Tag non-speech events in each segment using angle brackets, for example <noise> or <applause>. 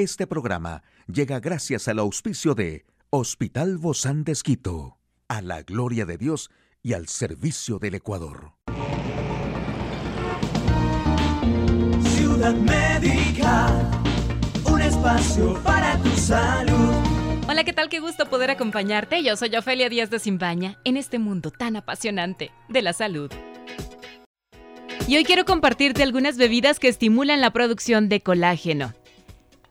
Este programa llega gracias al auspicio de Hospital Bozán de Esquito, a la gloria de Dios y al servicio del Ecuador. Ciudad Médica, un espacio para tu salud. Hola, ¿qué tal? Qué gusto poder acompañarte. Yo soy Ofelia Díaz de Simbaña en este mundo tan apasionante de la salud. Y hoy quiero compartirte algunas bebidas que estimulan la producción de colágeno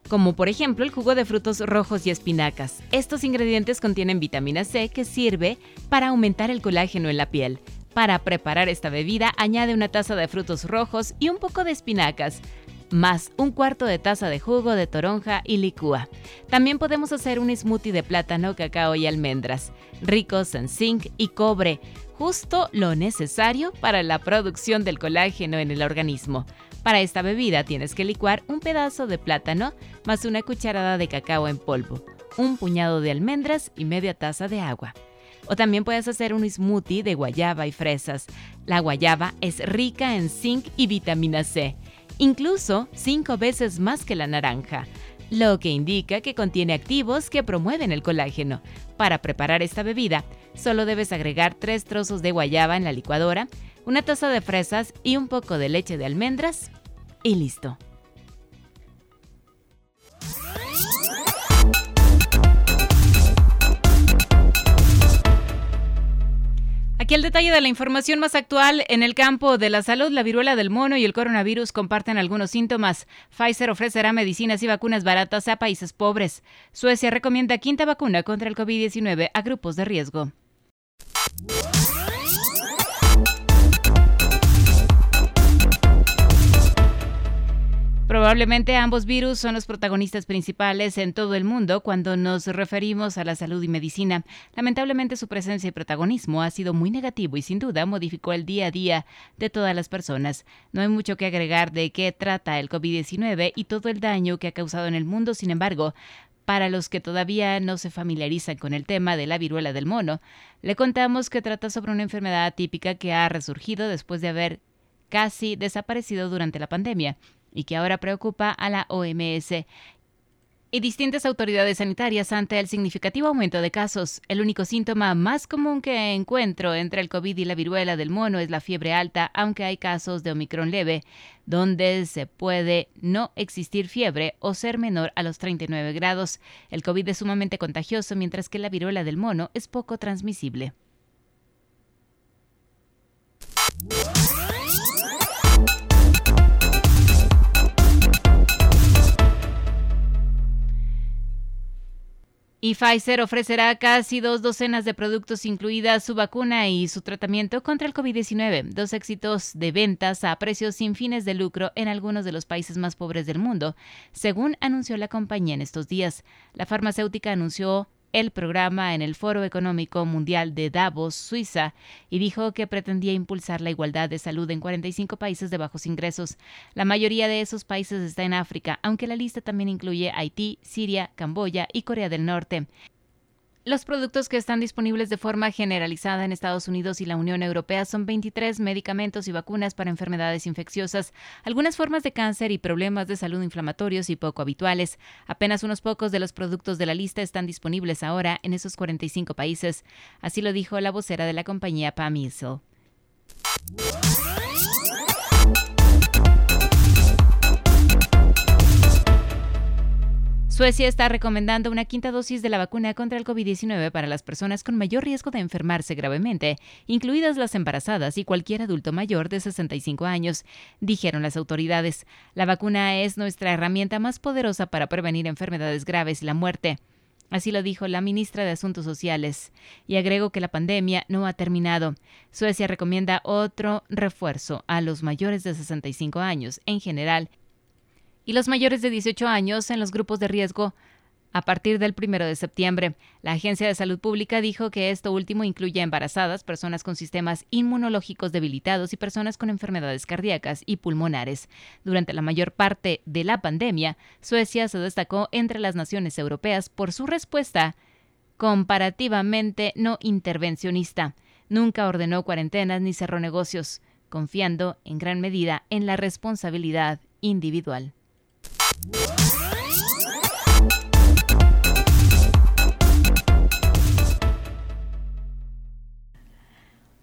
como por ejemplo el jugo de frutos rojos y espinacas. Estos ingredientes contienen vitamina C que sirve para aumentar el colágeno en la piel. Para preparar esta bebida, añade una taza de frutos rojos y un poco de espinacas, más un cuarto de taza de jugo de toronja y licúa. También podemos hacer un smoothie de plátano, cacao y almendras, ricos en zinc y cobre, justo lo necesario para la producción del colágeno en el organismo. Para esta bebida tienes que licuar un pedazo de plátano más una cucharada de cacao en polvo, un puñado de almendras y media taza de agua. O también puedes hacer un smoothie de guayaba y fresas. La guayaba es rica en zinc y vitamina C, incluso cinco veces más que la naranja, lo que indica que contiene activos que promueven el colágeno. Para preparar esta bebida, solo debes agregar tres trozos de guayaba en la licuadora, una taza de fresas y un poco de leche de almendras y listo. Aquí el detalle de la información más actual en el campo de la salud, la viruela del mono y el coronavirus comparten algunos síntomas. Pfizer ofrecerá medicinas y vacunas baratas a países pobres. Suecia recomienda quinta vacuna contra el COVID-19 a grupos de riesgo. Probablemente ambos virus son los protagonistas principales en todo el mundo cuando nos referimos a la salud y medicina. Lamentablemente su presencia y protagonismo ha sido muy negativo y sin duda modificó el día a día de todas las personas. No hay mucho que agregar de qué trata el COVID-19 y todo el daño que ha causado en el mundo, sin embargo, para los que todavía no se familiarizan con el tema de la viruela del mono, le contamos que trata sobre una enfermedad típica que ha resurgido después de haber casi desaparecido durante la pandemia y que ahora preocupa a la OMS y distintas autoridades sanitarias ante el significativo aumento de casos. El único síntoma más común que encuentro entre el COVID y la viruela del mono es la fiebre alta, aunque hay casos de Omicron leve, donde se puede no existir fiebre o ser menor a los 39 grados. El COVID es sumamente contagioso, mientras que la viruela del mono es poco transmisible. Y Pfizer ofrecerá casi dos docenas de productos, incluida su vacuna y su tratamiento contra el COVID-19, dos éxitos de ventas a precios sin fines de lucro en algunos de los países más pobres del mundo, según anunció la compañía en estos días. La farmacéutica anunció el programa en el Foro Económico Mundial de Davos, Suiza, y dijo que pretendía impulsar la igualdad de salud en 45 países de bajos ingresos. La mayoría de esos países está en África, aunque la lista también incluye Haití, Siria, Camboya y Corea del Norte. Los productos que están disponibles de forma generalizada en Estados Unidos y la Unión Europea son 23 medicamentos y vacunas para enfermedades infecciosas, algunas formas de cáncer y problemas de salud inflamatorios y poco habituales. Apenas unos pocos de los productos de la lista están disponibles ahora en esos 45 países. Así lo dijo la vocera de la compañía Pam Suecia está recomendando una quinta dosis de la vacuna contra el COVID-19 para las personas con mayor riesgo de enfermarse gravemente, incluidas las embarazadas y cualquier adulto mayor de 65 años, dijeron las autoridades. La vacuna es nuestra herramienta más poderosa para prevenir enfermedades graves y la muerte. Así lo dijo la ministra de Asuntos Sociales. Y agregó que la pandemia no ha terminado. Suecia recomienda otro refuerzo a los mayores de 65 años en general y los mayores de 18 años en los grupos de riesgo a partir del 1 de septiembre. La Agencia de Salud Pública dijo que esto último incluye embarazadas, personas con sistemas inmunológicos debilitados y personas con enfermedades cardíacas y pulmonares. Durante la mayor parte de la pandemia, Suecia se destacó entre las naciones europeas por su respuesta comparativamente no intervencionista. Nunca ordenó cuarentenas ni cerró negocios, confiando en gran medida en la responsabilidad individual.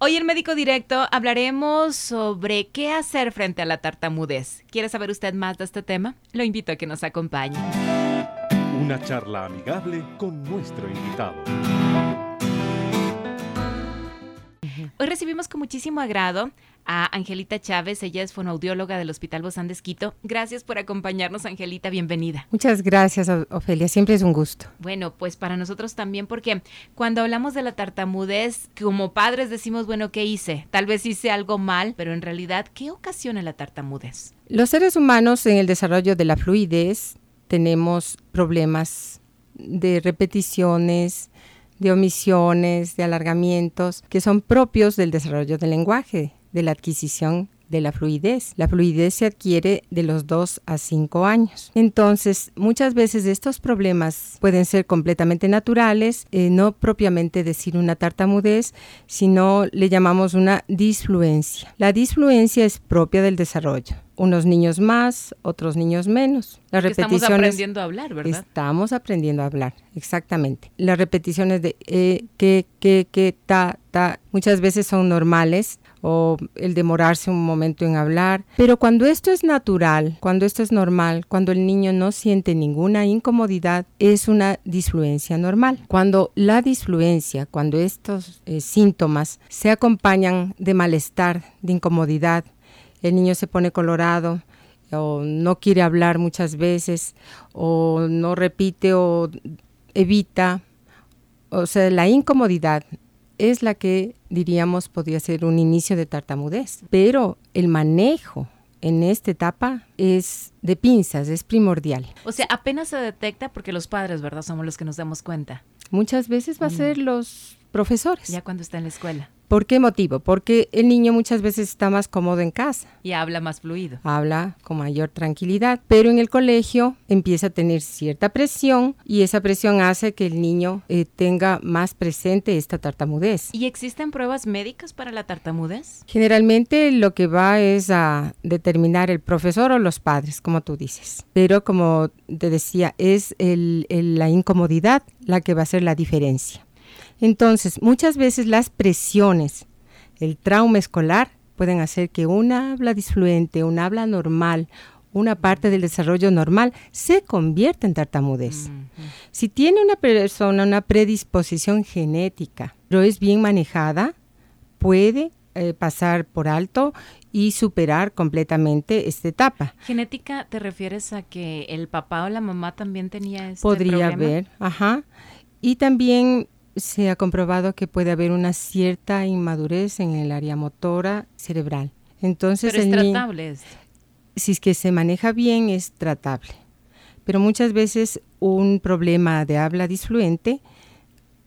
Hoy en Médico Directo hablaremos sobre qué hacer frente a la tartamudez. ¿Quiere saber usted más de este tema? Lo invito a que nos acompañe. Una charla amigable con nuestro invitado. Hoy recibimos con muchísimo agrado a Angelita Chávez. Ella es fonoaudióloga del Hospital Bozán de Esquito. Gracias por acompañarnos, Angelita. Bienvenida. Muchas gracias, Ofelia. Siempre es un gusto. Bueno, pues para nosotros también, porque cuando hablamos de la tartamudez, como padres decimos, bueno, ¿qué hice? Tal vez hice algo mal, pero en realidad, ¿qué ocasiona la tartamudez? Los seres humanos en el desarrollo de la fluidez tenemos problemas de repeticiones, de omisiones, de alargamientos, que son propios del desarrollo del lenguaje, de la adquisición de la fluidez. La fluidez se adquiere de los 2 a 5 años. Entonces, muchas veces estos problemas pueden ser completamente naturales, eh, no propiamente decir una tartamudez, sino le llamamos una disfluencia. La disfluencia es propia del desarrollo unos niños más, otros niños menos. Las repeticiones. Estamos aprendiendo a hablar, ¿verdad? Estamos aprendiendo a hablar, exactamente. Las repeticiones de eh, que, que, que, ta, ta, muchas veces son normales o el demorarse un momento en hablar. Pero cuando esto es natural, cuando esto es normal, cuando el niño no siente ninguna incomodidad, es una disfluencia normal. Cuando la disfluencia, cuando estos eh, síntomas se acompañan de malestar, de incomodidad, el niño se pone colorado o no quiere hablar muchas veces o no repite o evita. O sea, la incomodidad es la que diríamos podría ser un inicio de tartamudez, pero el manejo en esta etapa es de pinzas, es primordial. O sea, apenas se detecta porque los padres, ¿verdad? Somos los que nos damos cuenta. Muchas veces va a mm. ser los profesores. Ya cuando está en la escuela. ¿Por qué motivo? Porque el niño muchas veces está más cómodo en casa. Y habla más fluido. Habla con mayor tranquilidad, pero en el colegio empieza a tener cierta presión y esa presión hace que el niño eh, tenga más presente esta tartamudez. ¿Y existen pruebas médicas para la tartamudez? Generalmente lo que va es a determinar el profesor o los padres, como tú dices. Pero como te decía, es la incomodidad la que va a ser la diferencia. Entonces, muchas veces las presiones, el trauma escolar, pueden hacer que una habla disfluente, una habla normal, una parte del desarrollo normal se convierta en tartamudez. Si tiene una persona una predisposición genética, pero es bien manejada, puede eh, pasar por alto y superar completamente esta etapa. ¿Genética te refieres a que el papá o la mamá también tenía este Podría haber, ajá. Y también se ha comprobado que puede haber una cierta inmadurez en el área motora cerebral. Entonces, Pero es tratable. Si es que se maneja bien, es tratable. Pero muchas veces un problema de habla disfluente,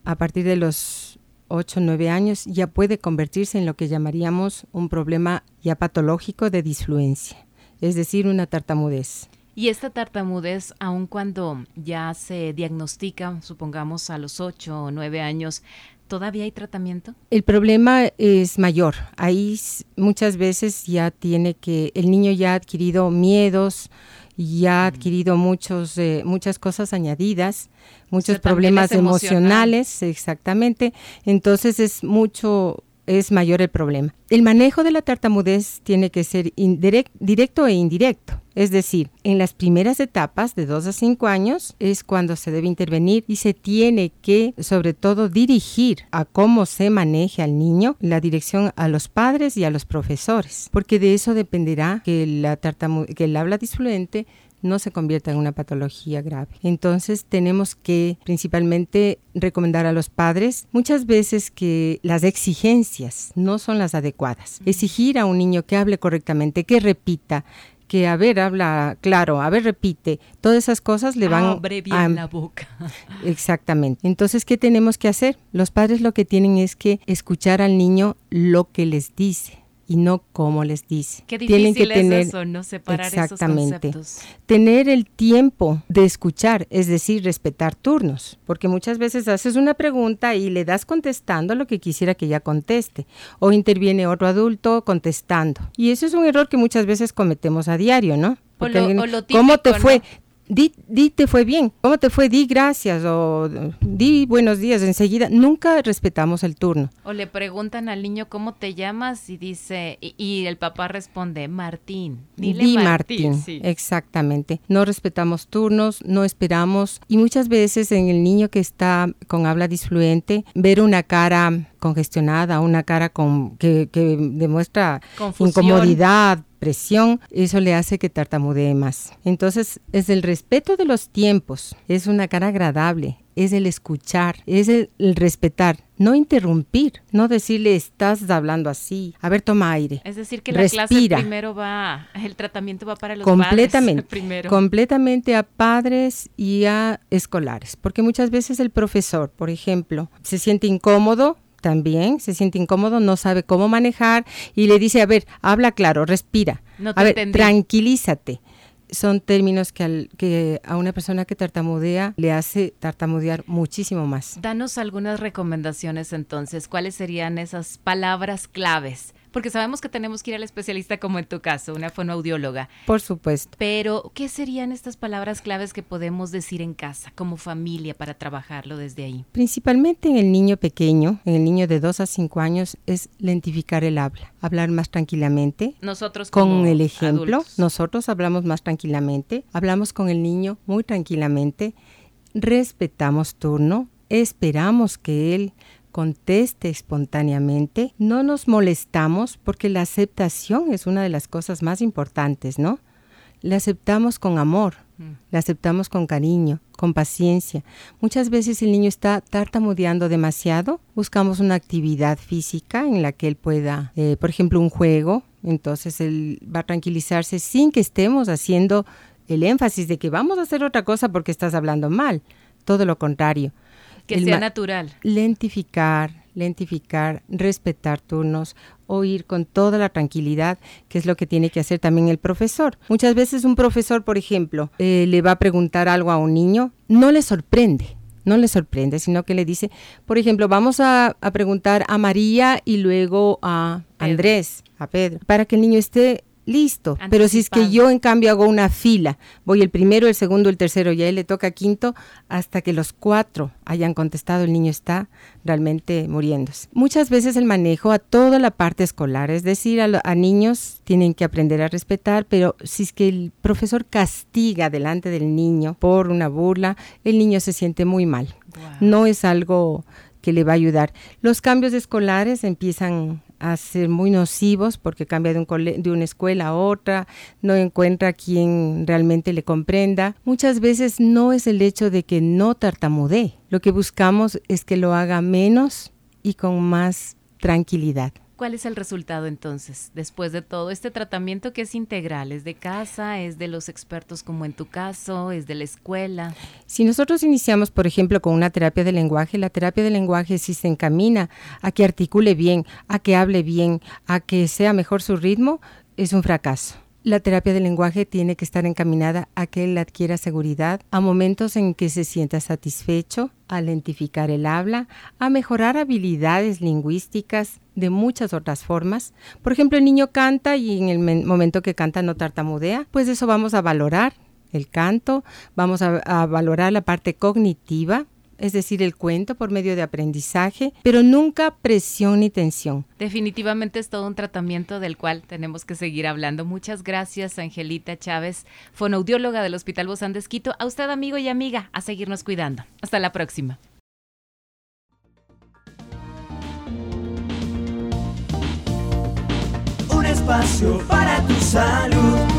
a partir de los 8 o 9 años, ya puede convertirse en lo que llamaríamos un problema ya patológico de disfluencia, es decir, una tartamudez. Y esta tartamudez, aun cuando ya se diagnostica, supongamos a los 8 o 9 años, ¿todavía hay tratamiento? El problema es mayor. Ahí muchas veces ya tiene que, el niño ya ha adquirido miedos, ya ha mm. adquirido muchos, eh, muchas cosas añadidas, muchos problemas emocionales, exactamente. Entonces es mucho, es mayor el problema. El manejo de la tartamudez tiene que ser directo e indirecto. Es decir, en las primeras etapas de 2 a 5 años es cuando se debe intervenir y se tiene que sobre todo dirigir a cómo se maneje al niño, la dirección a los padres y a los profesores, porque de eso dependerá que, que el habla disfluente no se convierta en una patología grave. Entonces tenemos que principalmente recomendar a los padres muchas veces que las exigencias no son las adecuadas. Exigir a un niño que hable correctamente, que repita, que a ver, habla claro, a ver, repite, todas esas cosas le van Abre bien la boca. <laughs> Exactamente. Entonces, ¿qué tenemos que hacer? Los padres lo que tienen es que escuchar al niño lo que les dice y no como les dice. Qué difícil Tienen que tener, eso, no separar exactamente, esos. Tener el tiempo de escuchar, es decir, respetar turnos, porque muchas veces haces una pregunta y le das contestando lo que quisiera que ella conteste, o interviene otro adulto contestando. Y eso es un error que muchas veces cometemos a diario, ¿no? Porque, ¿Cómo te fue? Di, di te fue bien, ¿cómo te fue? Di gracias o di buenos días enseguida. Nunca respetamos el turno. O le preguntan al niño cómo te llamas y dice, y, el papá responde, Martín. Dile di Martín, exactamente. No respetamos turnos, no esperamos y muchas veces en el niño que está con habla disfluente, ver una cara congestionada, una cara con, que, demuestra incomodidad, presión, eso le hace que tartamudee más. Entonces, es el respeto de los tiempos, es una cara agradable, es el escuchar, es el, respetar, no interrumpir, no decirle estás hablando así, a ver, toma aire. Es decir, que la clase primero va, el tratamiento va para los completamente, <laughs> primero. Completamente a padres y a escolares, porque muchas veces el profesor, por ejemplo, se siente incómodo también se siente incómodo, no sabe cómo manejar y le dice, a ver, habla claro, respira, a ver, tranquilízate. Son términos que, que a una persona que tartamudea le hace tartamudear muchísimo más. Danos algunas recomendaciones entonces. ¿Cuáles serían esas palabras claves porque sabemos que tenemos que ir al especialista como en tu caso, una fonoaudióloga. Por supuesto. Pero, ¿qué serían estas palabras claves que podemos decir en casa, como familia, para trabajarlo desde ahí? Principalmente en el niño pequeño, en el niño de 2 a 5 años, es lentificar el habla, hablar más tranquilamente. Nosotros con el ejemplo, nosotros hablamos más tranquilamente, hablamos con el niño muy tranquilamente, respetamos turno, esperamos que él conteste espontáneamente, no nos molestamos porque la aceptación es una de las cosas más importantes, ¿no? La aceptamos con amor, mm. la aceptamos con cariño, con paciencia. Muchas veces el niño está tartamudeando demasiado, buscamos una actividad física en la que él pueda, eh, por ejemplo, un juego, entonces él va a tranquilizarse sin que estemos haciendo el énfasis de que vamos a hacer otra cosa porque estás hablando mal, todo lo contrario que sea natural. Lentificar, lentificar, respetar turnos, oír con toda la tranquilidad, que es lo que tiene que hacer también el profesor. Muchas veces un profesor, por ejemplo, eh, le va a preguntar algo a un niño, no le sorprende, no le sorprende, sino que le dice, por ejemplo, vamos a, a preguntar a María y luego a Andrés, a Pedro, para que el niño esté listo. Pero si es que yo en cambio hago una fila, voy el primero, el segundo, el tercero y a él le toca quinto, hasta que los cuatro hayan contestado, el niño está realmente muriéndose. Muchas veces el manejo a toda la parte escolar, es decir, a, niños tienen que aprender a respetar, pero si es que el profesor castiga delante del niño por una burla, el niño se siente muy mal. No es algo que le va a ayudar. Los cambios escolares empiezan a ser muy nocivos porque cambia de, un de una escuela a otra, no encuentra quien realmente le comprenda. Muchas veces no es el hecho de que no tartamudee, lo que buscamos es que lo haga menos y con más tranquilidad. ¿Cuál es el resultado entonces, después de todo este tratamiento que es integral? ¿Es de casa? ¿Es de los expertos como en tu caso? ¿Es de la escuela? Si nosotros iniciamos, por ejemplo, con una terapia de lenguaje, la terapia de lenguaje si se encamina a que articule bien, a que hable bien, a que sea mejor su ritmo, es un fracaso. La terapia del lenguaje tiene que estar encaminada a que él adquiera seguridad, a momentos en que se sienta satisfecho, a lentificar el habla, a mejorar habilidades lingüísticas de muchas otras formas. Por ejemplo, el niño canta y en el momento que canta no tartamudea, pues eso vamos a valorar el canto, vamos a, a valorar la parte cognitiva, es decir, el cuento por medio de aprendizaje, pero nunca presión ni tensión. Definitivamente es todo un tratamiento del cual tenemos que seguir hablando. Muchas gracias, Angelita Chávez, fonoaudióloga del Hospital Bozán de Esquito. A usted, amigo y amiga, a seguirnos cuidando. Hasta la próxima. Un espacio para tu salud.